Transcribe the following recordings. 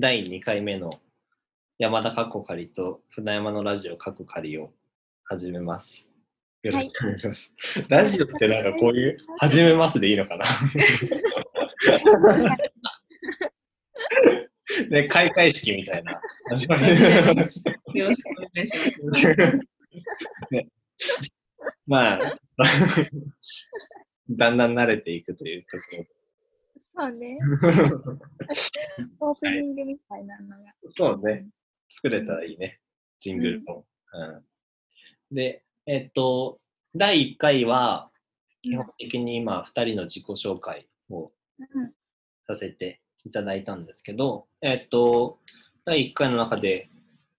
第2回目の山田かっこかりと船山のラジオかっこかりを始めます。よろしくお願いします。ラジオってなんかこういう、始めますでいいのかな？ね、開会式みたいな。よろしくお願いします。ね、まあ、だんだん慣れていくというところ。そうね。オープニングみたいなのが。そうね。作れたらいいね。ジングルも。うんうん、で、えっと、第1回は、基本的に今、2人の自己紹介をさせていただいたんですけど、えっと、第1回の中で、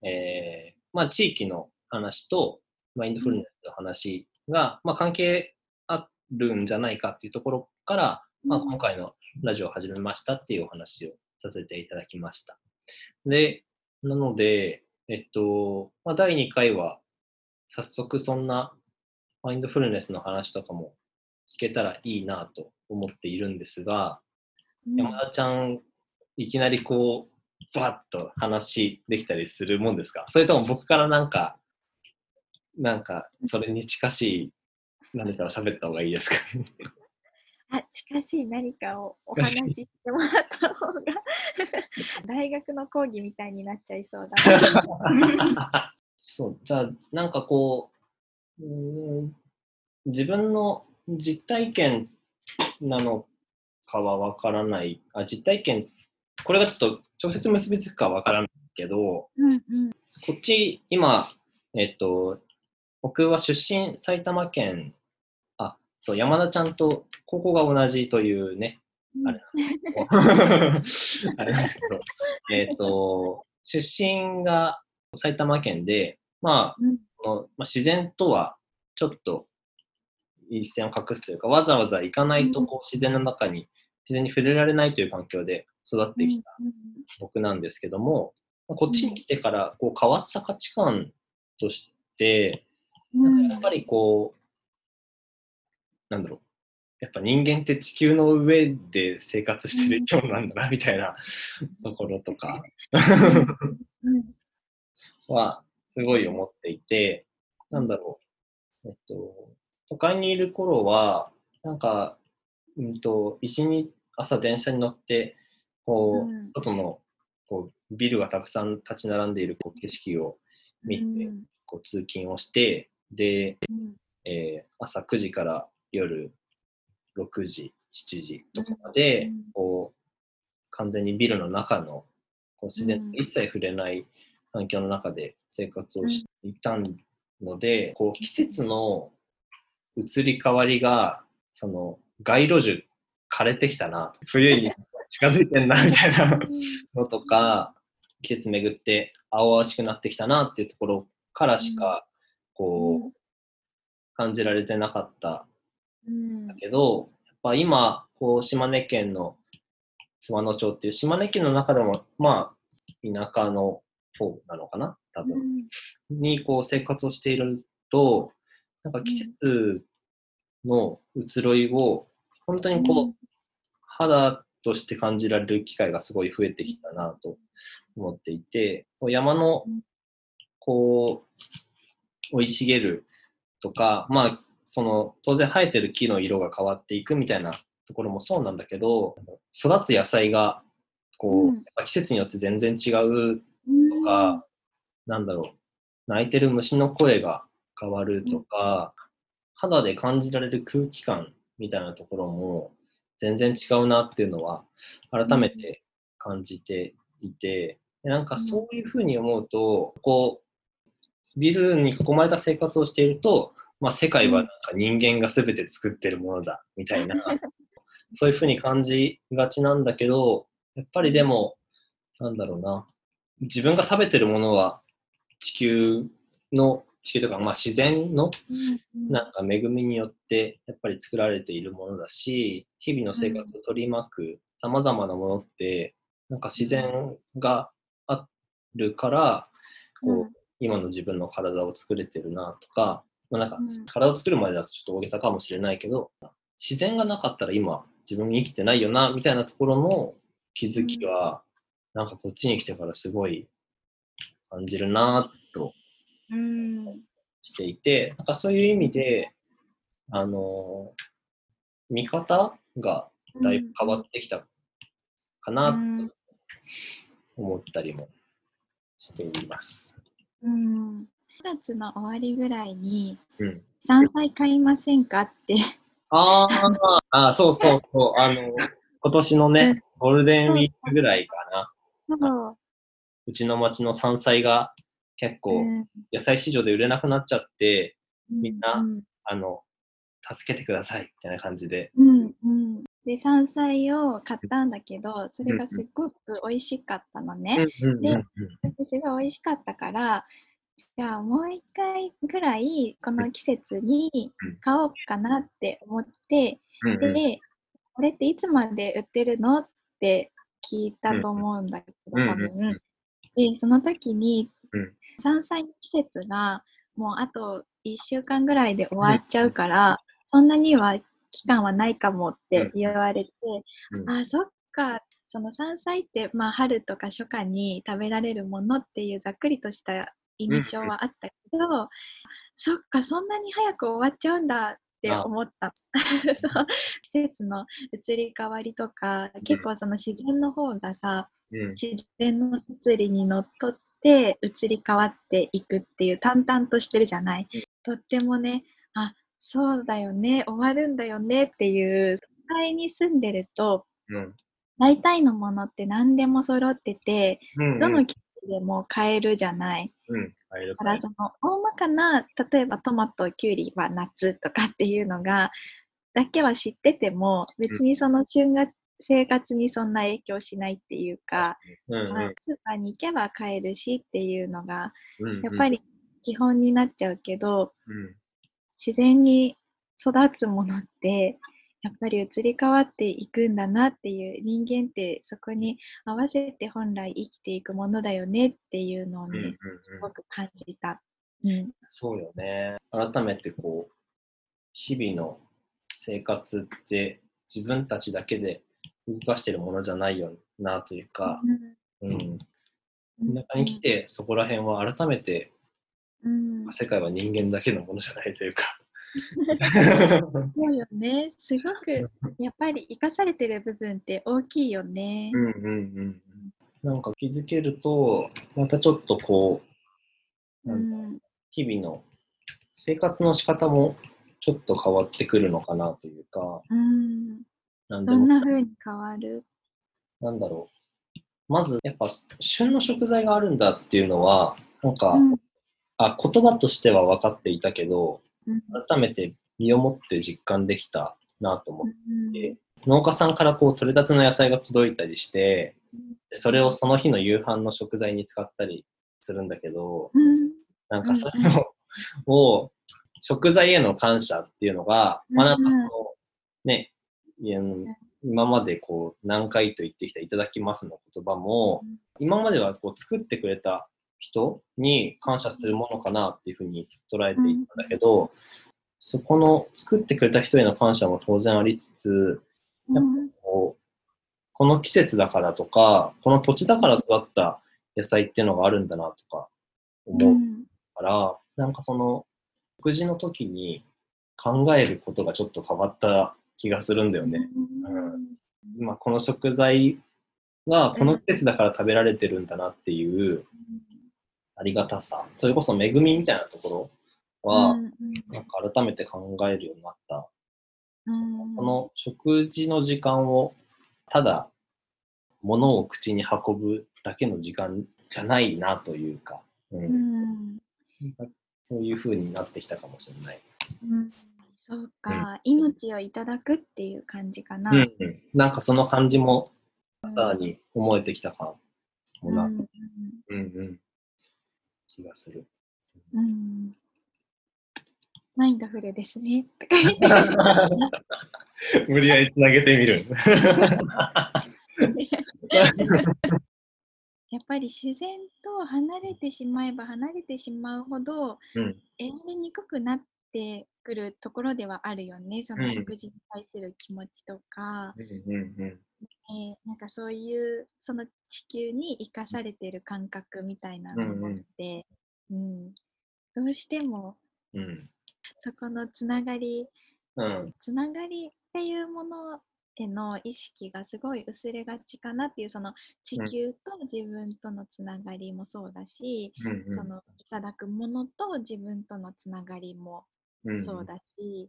えー、まあ、地域の話と、マインドフルネスの話が、まあ、関係あるんじゃないかっていうところから、まあ、今回のラジオを始めましたっていうお話をさせていただきました。で、なので、えっと、まあ、第2回は、早速そんなマインドフルネスの話とかも聞けたらいいなと思っているんですが、うん、山田ちゃん、いきなりこう、バッと話できたりするもんですか？それとも僕からなんか、なんか、それに近しい何かを喋った方がいいですか？あ近しい何かをお話ししてもらった方が 大学の講義みたいになっちゃいそうだ そうじゃあなんかこううん自分の実体験なのかはわからない。あ実体験これがちょっと直接結びつくかわからないけど、うんうん、こっち今えっと僕は出身埼玉県そう、山田ちゃんと高校が同じというね、うん、あれなんですけど、あれなんですけど、えっ、ー、と、出身が埼玉県で、まあ、うん、まあ、自然とはちょっと一線を画すというか、わざわざ行かないとこう自然の中に自然に触れられないという環境で育ってきた僕なんですけども、こっちに来てからこう変わった価値観として、やっぱりこう、なんだろう、やっぱ人間って地球の上で生活してる生き物なんだな、みたいなところとか。はすごい思っていて、なんだろう、えっと、都会にいる頃は、なんか、うんと、一に朝電車に乗って、こう、外のこうビルがたくさん立ち並んでいるこう景色を見て、こう通勤をして、で、えー、朝9時から夜6時、7時とかまで、こう、完全にビルの中の、こう自然と一切触れない環境の中で生活をしていたので、こう、季節の移り変わりが、その、街路樹枯れてきたな、冬に近づいてんな、みたいなのとか、季節巡って青々しくなってきたなっていうところからしか、こう、感じられてなかっただけど、やっぱ今、こう、島根県の津和野町っていう島根県の中でも、まあ、田舎の方なのかな？多分。うん、に、こう、生活をしていると、なんか季節の移ろいを、本当にこう、うん、肌として感じられる機会がすごい増えてきたなと思っていて、山の、こう、生い茂るとか、まあ、その当然生えてる木の色が変わっていくみたいなところもそうなんだけど育つ野菜がこう、うん、季節によって全然違うとか、うん、なんだろう鳴いてる虫の声が変わるとか、うん、肌で感じられる空気感みたいなところも全然違うなっていうのは改めて感じていて、なんかそういうふうに思うとこうビルに囲まれた生活をしているとまあ、世界はなんか人間が全て作ってるものだみたいな、そういうふうに感じがちなんだけど、やっぱりでも、なんだろうな、自分が食べてるものは地球の、地球とか、まあ、自然のなんか恵みによってやっぱり作られているものだし、日々の生活を取り巻く様々なものって、なんか自然があるから、こう、今の自分の体を作れてるなとか、まあ、なんか体を作るまでだとちょっと大げさかもしれないけど、自然がなかったら今自分に生きてないよなみたいなところの気づきはなんかこっちに来てからすごい感じるなぁとうん。していて、なんかそういう意味で、あのー見方がだいぶ変わってきたかうなとん。思ったりもしています。うん。9月の終わりぐらいにうん。山菜買いませんかって。あーあー、そうそうそう、あの、今年のうんね、ゴールデンウィークぐらいかな、そう。うちの町の山菜が結構うん野菜市場で売れなくなっちゃって、みんなうんあの、助けてくださいみたいな感じで。うんうん、で山菜を買ったんだけどそれがすっごく美味しかったのね。うんうんですごい美味しかったからじゃあもう一回ぐらいこの季節にうん。買おうかなって思って、うんうん。でこれっていつまで売ってるのって聞いたと思うんだけど、うん多うん。分。でその時に、うん。山菜の季節がもうあと1週間ぐらいで終わっちゃうから、そんなには期間はないかもって言われて、うん。あそっか。その山菜って、まあ、春とか初夏に食べられるものっていうざっくりとした印象はあったけど、そっかそんなに早く終わっちゃうんだって思った。季節の移り変わりとか結構その自然の方がさうん。自然の摂理にのっとって移り変わっていくっていう淡々としてるじゃない、とってもねあそうだよね終わるんだよねっていう都会に住んでるとうん。大体のものって何でも揃っててうんどの季節でも買えるじゃない、うん買えるだからその大まかな例えばトマトキュウリは夏とかっていうのがだけは知ってても別にその旬が生活にそんな影響しないっていうか、うんまあスーパーに行けば買えるしっていうのがうん。やっぱり基本になっちゃうけど、うん。自然に育つものってやっぱり移り変わっていくんだなっていう人間ってそこに合わせて本来生きていくものだよねっていうのをね、うんうんうんすごく感じた。うんそうよね。改めてこう、日々の生活って自分たちだけで動かしてるものじゃないよなというか、うん。田舎に来てそこら辺は改めてうん、世界は人間だけのものじゃないというか。そうよね。すごくやっぱり生かされてる部分って大きいよね。うんうんうん。なんか気づけると、またちょっとこう、うなん日々の生活の仕方もちょっと変わってくるのかなというか、うん、なんでもどんな風に変わる？なんだろう。まず、やっぱ、旬の食材があるんだっていうのは、なんか、うんあ、言葉としては分かっていたけど、うん改めて身をもって実感できたなと思っうんて、農家さんからこう、取れたての野菜が届いたりして、でそれをその日の夕飯の食材に使ったりするんだけど、うん。なんかそういうのを、食材への感謝っていうのが、まあなんかその、ね、今までこう何回と言ってきたいただきますの言葉も、今まではこう作ってくれた人に感謝するものかなっていうふうに捉えていたんだけど、そこの作ってくれた人への感謝も当然ありつつ、うん。こうこの季節だからとか、この土地だから育った野菜っていうのがあるんだなとか思うから、なんかその食事の時に考えることがちょっと変わった気がするんだよね。うん。今この食材がこの季節だから食べられてるんだなっていうありがたさ、それこそ恵みみたいなところは、うんなんか改めて考えるようになった。うん。この食事の時間をただ物を口に運ぶだけの時間じゃないなというか、うん。うん。そういう風になってきたかもしれない。うん。そうか、命をいただくっていう感じかな。うんうん、なんかその感じもさらに思えてきたかもな、うん。うんうん、気がする。うんマインドフルですね。無理やりつなげてみる。やっぱり自然と離れてしまえば離れてしまうほどうん選びにくくなってくるところではあるよね。そのうん食事に対する気持ちとか、うんうんうんえーなんかそういうその地球に生かされてる感覚みたいなのって、うん。どうしてもうん。そこのつながりうん。つながりっていうものへの意識がすごい薄れがちかなっていうその地球と自分とのつながりもそうだし、うんそのいただくものと自分とのつながりもうん。そうだし、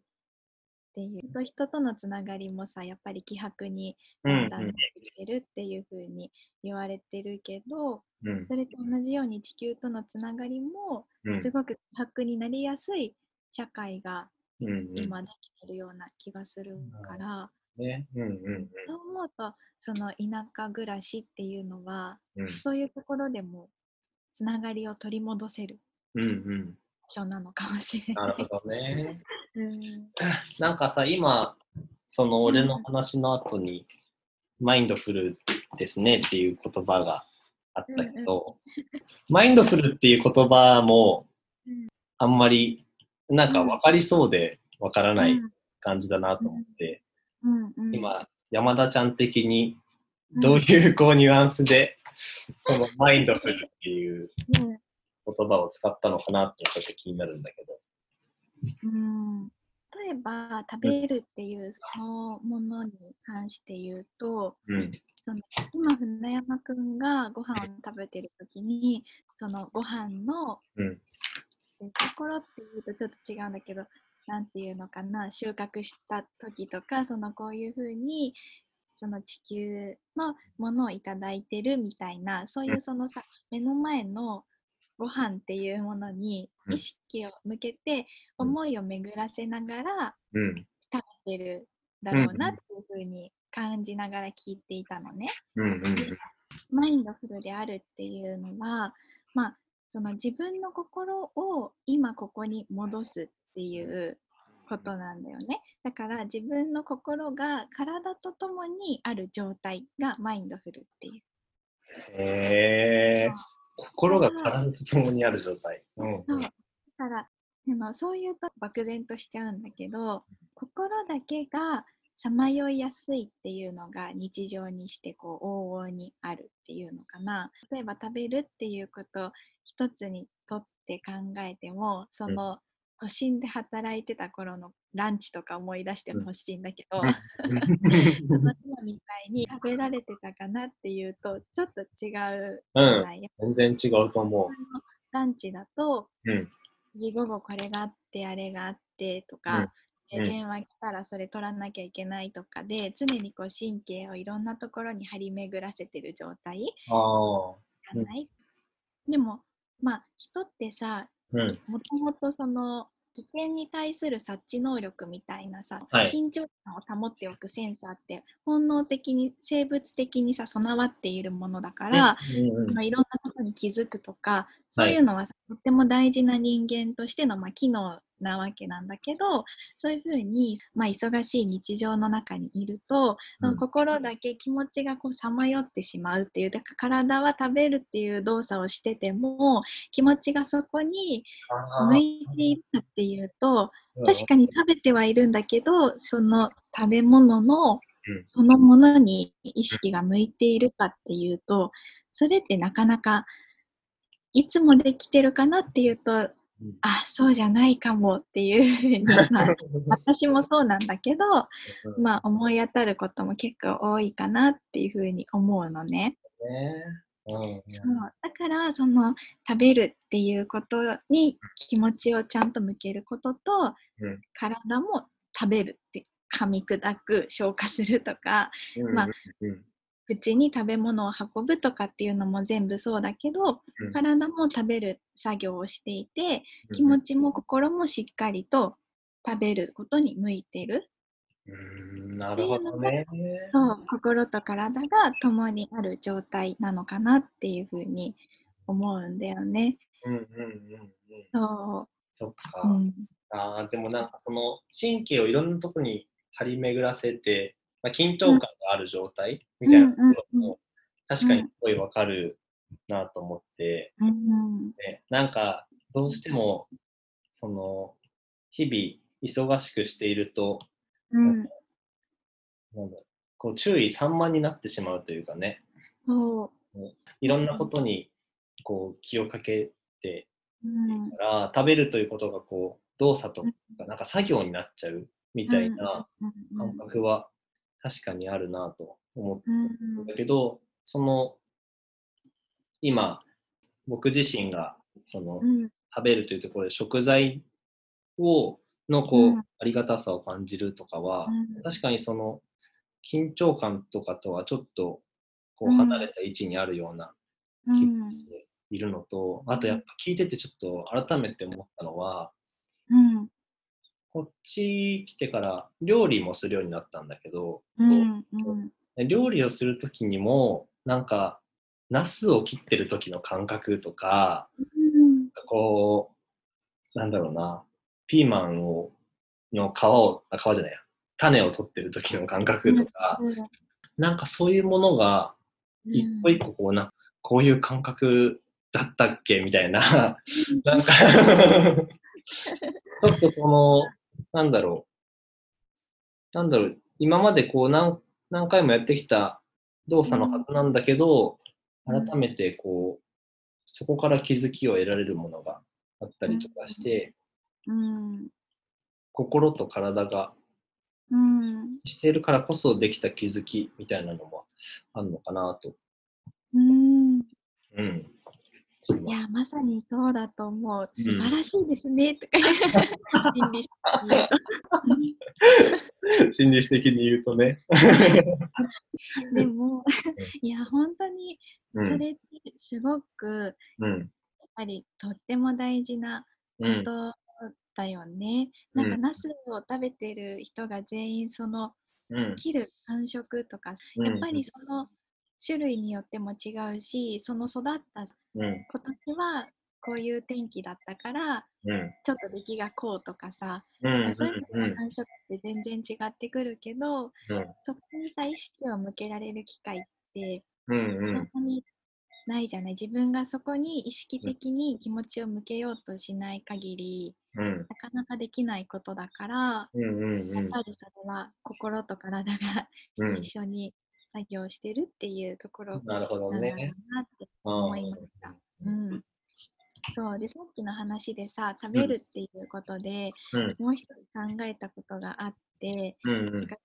っていう。人と人とのつながりもさやっぱり希薄にうんだん。だんなってきてるっていう風に言われてるけど、うん。それと同じように地球とのつながりもうん。すごく希薄になりやすい社会がうんうん。今できてるような気がするから、ね。うんうんそう思うとその田舎暮らしっていうのはうん。そういうところでもつながりを取り戻せるうんうん。場所なのかもしれな。ないるほどね。うん。なんかさ、今、その俺の話の後に、マインドフルですねっていう言葉があったけど、マインドフルっていう言葉もうん、あんまり、なんか分かりそうで分からないうん。感じだなと思って、今、山田ちゃん的に、どういうこうニュアンスで、そのマインドフルっていううん。言葉を使ったのかなってちょっと気になるんだけど。うん。例えば食べるっていうそのものに関して言うと、うん。その今船山くんがご飯を食べてる時にそのご飯の、うん。えところっていうとちょっと違うんだけどなんていうのかな収穫した時とかそのこういうふうにその地球のものをいただいてるみたいなそういうそのさ目の前のご飯っていうものにうん意識を向けてうん思いを巡らせながらうん。食べてるだろうなっていうふうに感じながら聞いていたのね。マインドフルであるっていうのは、まあ、その自分の心を今ここに戻すっていうことなんだよね。だから自分の心が体とともにある状態がマインドフルっていう。へえ。心が体とともにある状態。うん。そう。だからでもそういうと漠然としちゃうんだけど心だけがさまよいやすいっていうのが日常にしてこう往々にあるっていうのかな。例えば食べるっていうこと一つにとって考えてもその都心で働いてた頃のランチとか思い出してほしいんだけど、その今みたいに食べられてたかなっていうとちょっと違うじゃない、全然違うと思ランチだと、うん次午後これがあってあれがあってとか、うん電話来たらそれ取らなきゃいけないとかで常にこう神経をいろんなところに張り巡らせてる状態う。ああ。じゃない、でもまあ人ってさうん。もともとその危険に対する察知能力みたいなさ、はい。緊張感を保っておくセンサーって本能的に生物的にさ備わっているものだから、うんのいろんなことに気づくとかそういうのはさ、とっても大事な人間としての、まあ、機能なわけなんだけどそういうふうに、まあ、忙しい日常の中にいると、その心だけ気持ちがこうさまよってしまうっていうだから体は食べるっていう動作をしてても気持ちがそこに向いているかっていうとうん。確かに食べてはいるんだけどその食べ物のうん。そのものに意識が向いているかっていうとそれってなかなかいつもできてるかなっていうとうんあそうじゃないかもっていうふうに、まあ、私もそうなんだけど、うんまあ、思い当たることも結構多いかなっていうふうに思うのね。ね。うんそう。だからその食べるっていうことに気持ちをちゃんと向けることと、うん。体も食べるって噛み砕く消化するとかうんまあうん口に食べ物を運ぶとかっていうのも全部そうだけど、うん体も食べる作業をしていてうん気持ちも心もしっかりと食べることに向いてるうんなるほどね。そう心と体が共にある状態なのかなっていうふうに思うんだよね。うんうんうんうん。そそっか。う、うんああ、でもなんかその神経をいろんなとこに張り巡らせて、まあ、緊張感がある状態みたいなところも確かにすごいわかるなと思って、うん。ね、なんかどうしてもその日々忙しくしていると、うん。なんだこう注意散漫になってしまうというかね、そいろんなことにこう気をかけてう。うん。から、食べるということがこう動作とか、なんか作業になっちゃうみたいなうん。感覚は確かにあるなと思ってうん。るんだけど、その今僕自身がそのうん。食べるというところで食材をのこう、うん。ありがたさを感じるとかは、うん。確かにその緊張感とかとはちょっとこううん。離れた位置にあるような気うん。がしているのと、あとやっぱ聞いててちょっと改めて思ったのは、うんこっち来てから料理もするようになったんだけど、うんうん。料理をする時にもなんかナスを切ってる時の感覚とかこうなんだろうなピーマンをの皮をあ皮じゃないや。種を取ってる時の感覚とか、なんかそういうものが一個一個こうなこういう感覚だったっけみたいな。なんか ちょっとそのなんだろう。なんだろう。今までこう何何回もやってきた動作のはずなんだけど、うん改めてこうそこから気づきを得られるものがあったりとかして、うん。心と体がうんしているからこそできた気づきみたいなのもあるのかなと。うん。うん。思いいやまさにそうだと思う。うん素晴らしいですね。とか心理師心理師的に言うとね。でも、いや本当にうん。それってすごくうん。やっぱりとっても大事なこうん。とだよね。うんなんかナスを食べてる人が全員そのうん。切る感触とか、やっぱりその種類によっても違うし、その育ったうん。子たちはこういう天気だったからうん。ちょっと出来がこうとかさ、うん。そういううん。の感触って全然違ってくるけど、うん。そこにさ意識を向けられる機会ってうん。そんなにないじゃない、自分がそこに意識的に気持ちを向けようとしない限り、うん。なかなかできないことだから、うん。うん。やっぱりそれは心と体がうん。一緒に作業してるっていうところなるほどね。なってあ思いました。うん、そうでさっきの話でさ食べるっていうことで、うん。もう一つ考えたことがあって、うん。なんか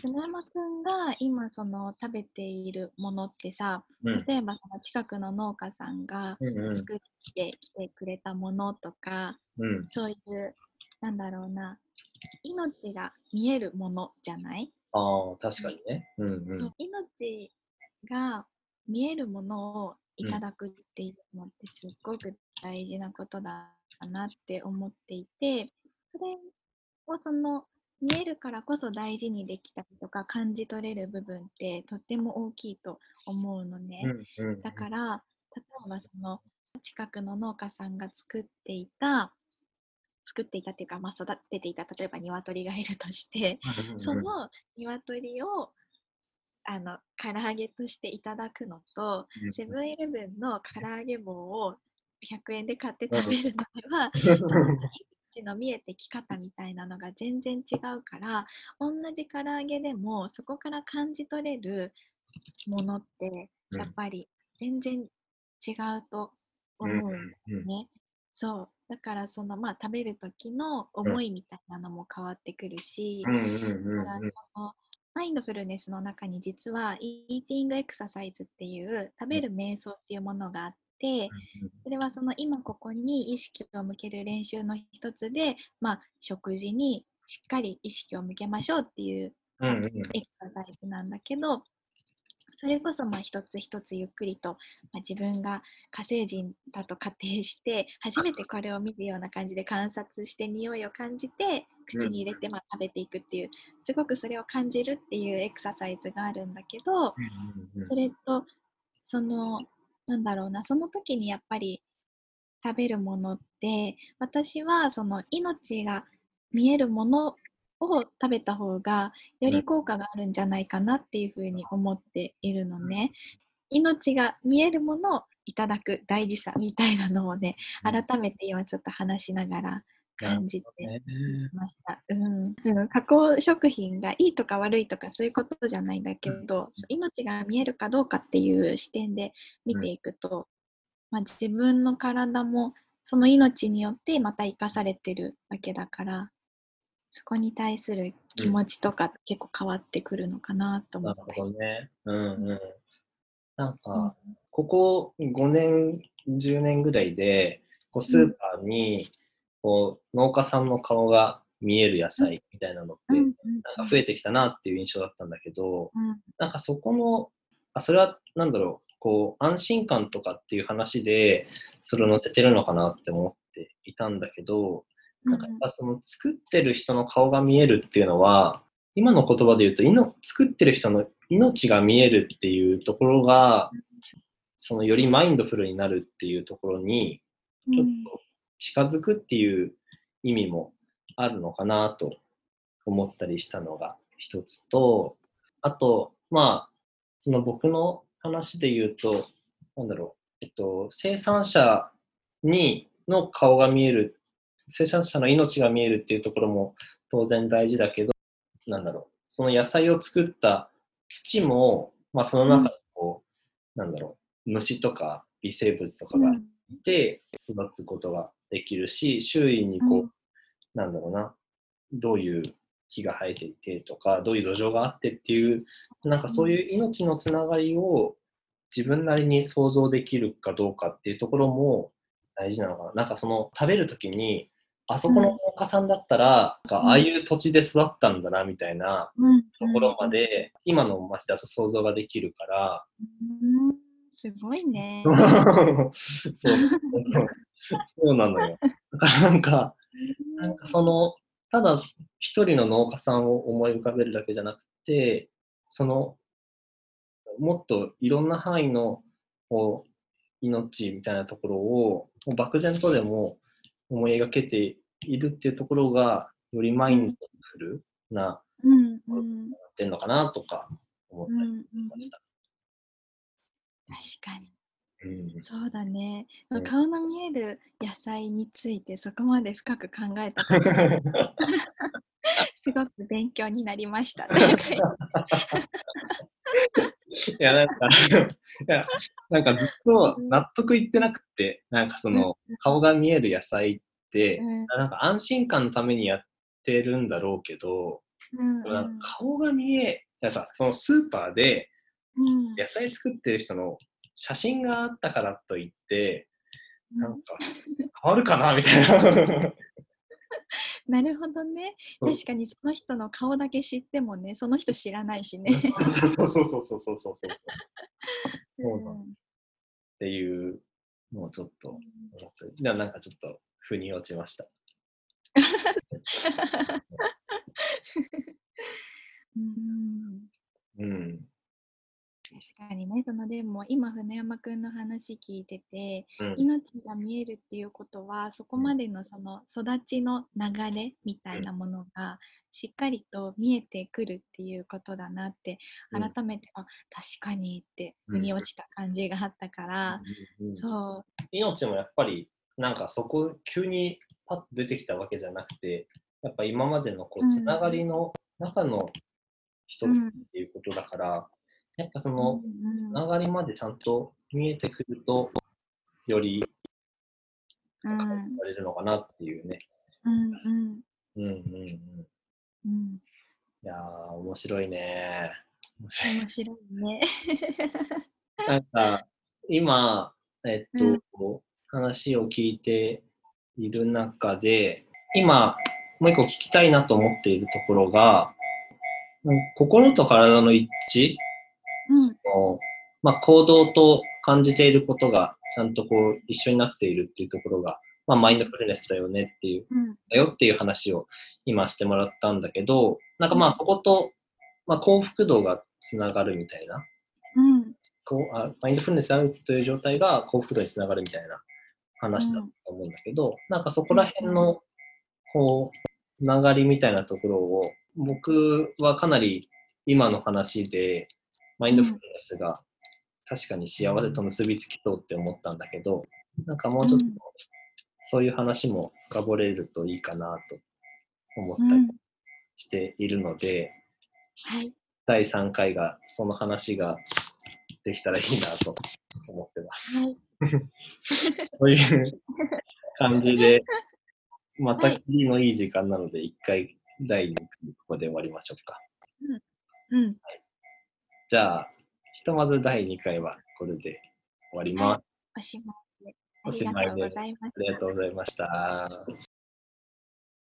その砂山くんが今その食べているものってさうん。例えばその近くの農家さんがうん。作ってきてくれたものとか、うん。そういうなんだろうな命が見えるものじゃない、ああ、確かにね。うん。う。ん命が見えるものをいただくっていうのってすっごく大事なことだなって思っていてそれをその見えるからこそ大事にできたりとか感じ取れる部分ってとっても大きいと思うのね。うん。うん。だから例えばその近くの農家さんが作っていた作っていたっていうか、まあ、育てていた例えば鶏がいるとしてその鶏をあの唐揚げとしていただくのとセブンイレブンの唐揚げ棒を100円で買って食べるのでは 命の見えてき方みたいなのが全然違うから同じ唐揚げでもそこから感じ取れるものってうん。やっぱり全然違うと思うんだよね。そうだからそのまあ食べる時の思いみたいなのも変わってくるし、マインドフルネスの中に実はイーティングエクササイズっていう食べる瞑想っていうものがあってそれはその今ここに意識を向ける練習の一つで、まあ、食事にしっかり意識を向けましょうっていう。エクササイズなんだけどそれこそまあ一つ一つゆっくりと、まあ、自分が火星人だと仮定して初めてこれを見るような感じで観察して匂いを感じて口に入れてまあ食べていくっていうすごくそれを感じるっていうエクササイズがあるんだけどそれとそのなんだろうなその時にやっぱり食べるものって私はその命が見えるものを食べた方がより効果があるんじゃないかなっていうふうに思っているのね。命が見えるものをいただく大事さみたいなのをね改めて今ちょっと話しながら感じてねました。うん、うん加工食品がいいとか悪いとかそういうことじゃないんだけど、命が見えるかどうかっていう視点で見ていくと、まあ、自分の体もその命によってまた生かされてるわけだからそこに対する気持ちとか結構変わってくるのかなと思なるって。ほどね。うんうん。なんうんか、ここ5年、10年ぐらいで、こうスーパーに、こう、農家さんの顔が見える野菜みたいなのって、なんか増えてきたなっていう印象だったんだけど、うんなんかそこの、あ、それは、なんだろう、こう、安心感とかっていう話で、それを載せてるのかなって思っていたんだけど、なんかやっぱその作ってる人の顔が見えるっていうのは、今の言葉で言うと、いの作ってる人の命が見えるっていうところが、そのよりマインドフルになるっていうところに、ちょっと近づくっていう意味もあるのかなと思ったりしたのが一つと、あと、まあ、その僕の話で言うと、なんだろう、えっと、生産者にの顔が見える、生産者の命が見えるっていうところも当然大事だけど、なんだろう、その野菜を作った土も、まあその中にこう、なんだろう、虫とか微生物とかがいて育つことができるし、周囲にこう、うん。なんだろうな、どういう木が生えていてとか、どういう土壌があってっていう、なんかそういう命のつながりを自分なりに想像できるかどうかっていうところも大事なのかな。なんかその食べるときに、あそこの農家さんだったら、なんかああいう土地で育ったんだなみたいなうん。ところまで、今の町だと想像ができるから、うんすごいね。そうそうそう。なのよ。だからなんか、なんかその、ただ一人の農家さんを思い浮かべるだけじゃなくて、その、もっといろんな範囲のこう命みたいなところを、漠然とでも思い描けているっていうところが、よりマインドフルな、うんうんなってんのかなとか思ったりうんうんしました。確かに。うんそうだねうん。顔の見える野菜についてそこまで深く考えたこと すごく勉強になりました。いや、なんか、いや、なんかずっと納得いってなくて、なんかそのうん。顔が見える野菜って、うん。なんか安心感のためにやってるんだろうけど、なんか顔が見え、いやさ、そのスーパーでうん。野菜作ってる人の写真があったからといって、なんか変わるかなみたいな。なるほどね。確かにその人の顔だけ知ってもね、その人知らないしね。そうそうそうそうそうそうそう。そうなんっていうのをちょっと思って、なんかちょっと腑に落ちました。うん。うん。確かにね、そのでも今船山くんの話聞いてて、うん。命が見えるっていうことはそこまでのその育ちの流れみたいなものがしっかりと見えてくるっていうことだなってうん。改めて、あ確かにってうん。腑に落ちた感じがあったから、うんう命もやっぱりなんかそこ急にパッと出てきたわけじゃなくてやっぱ今までのこうん。うつながりの中の一つっていうことだから、やっぱそのうんつながりまでちゃんと見えてくるとよりうん感じられるのかなっていうね。うんうんうんうんうん。いうんやー面白いね。面白いね。なんか今、えっと、話を聞いている中で、今、もう一個聞きたいなと思っているところが、うん心と体の一致うん。の、まあ、行動と感じていることがちゃんとこう一緒になっているっていうところが、まあ、マインドフルネスだよねっていう、うん。だよっていう話を今してもらったんだけど、なんかまあそこと、まあ、幸福度がつながるみたいな、うん。こうあマインドフルネスであるという状態が幸福度につながるみたいな話だと思うんだけど、なんかそこら辺のこうつながりみたいなところを僕はかなり今の話でマインドフルネスが確かに幸せと結びつきそうって思ったんだけど、なんかもうちょっとそういう話も深掘れるといいかなと思ったりうん。しているので、はい。第3回がその話ができたらいいなと思ってます。はい。そういう感じで、またはい切りのいい時間なので、1回第2回ここで終わりましょうか。うん。じゃあ、ひとまず第2回はこれで終わります。おしまいで。あおしまいでありがとうございました。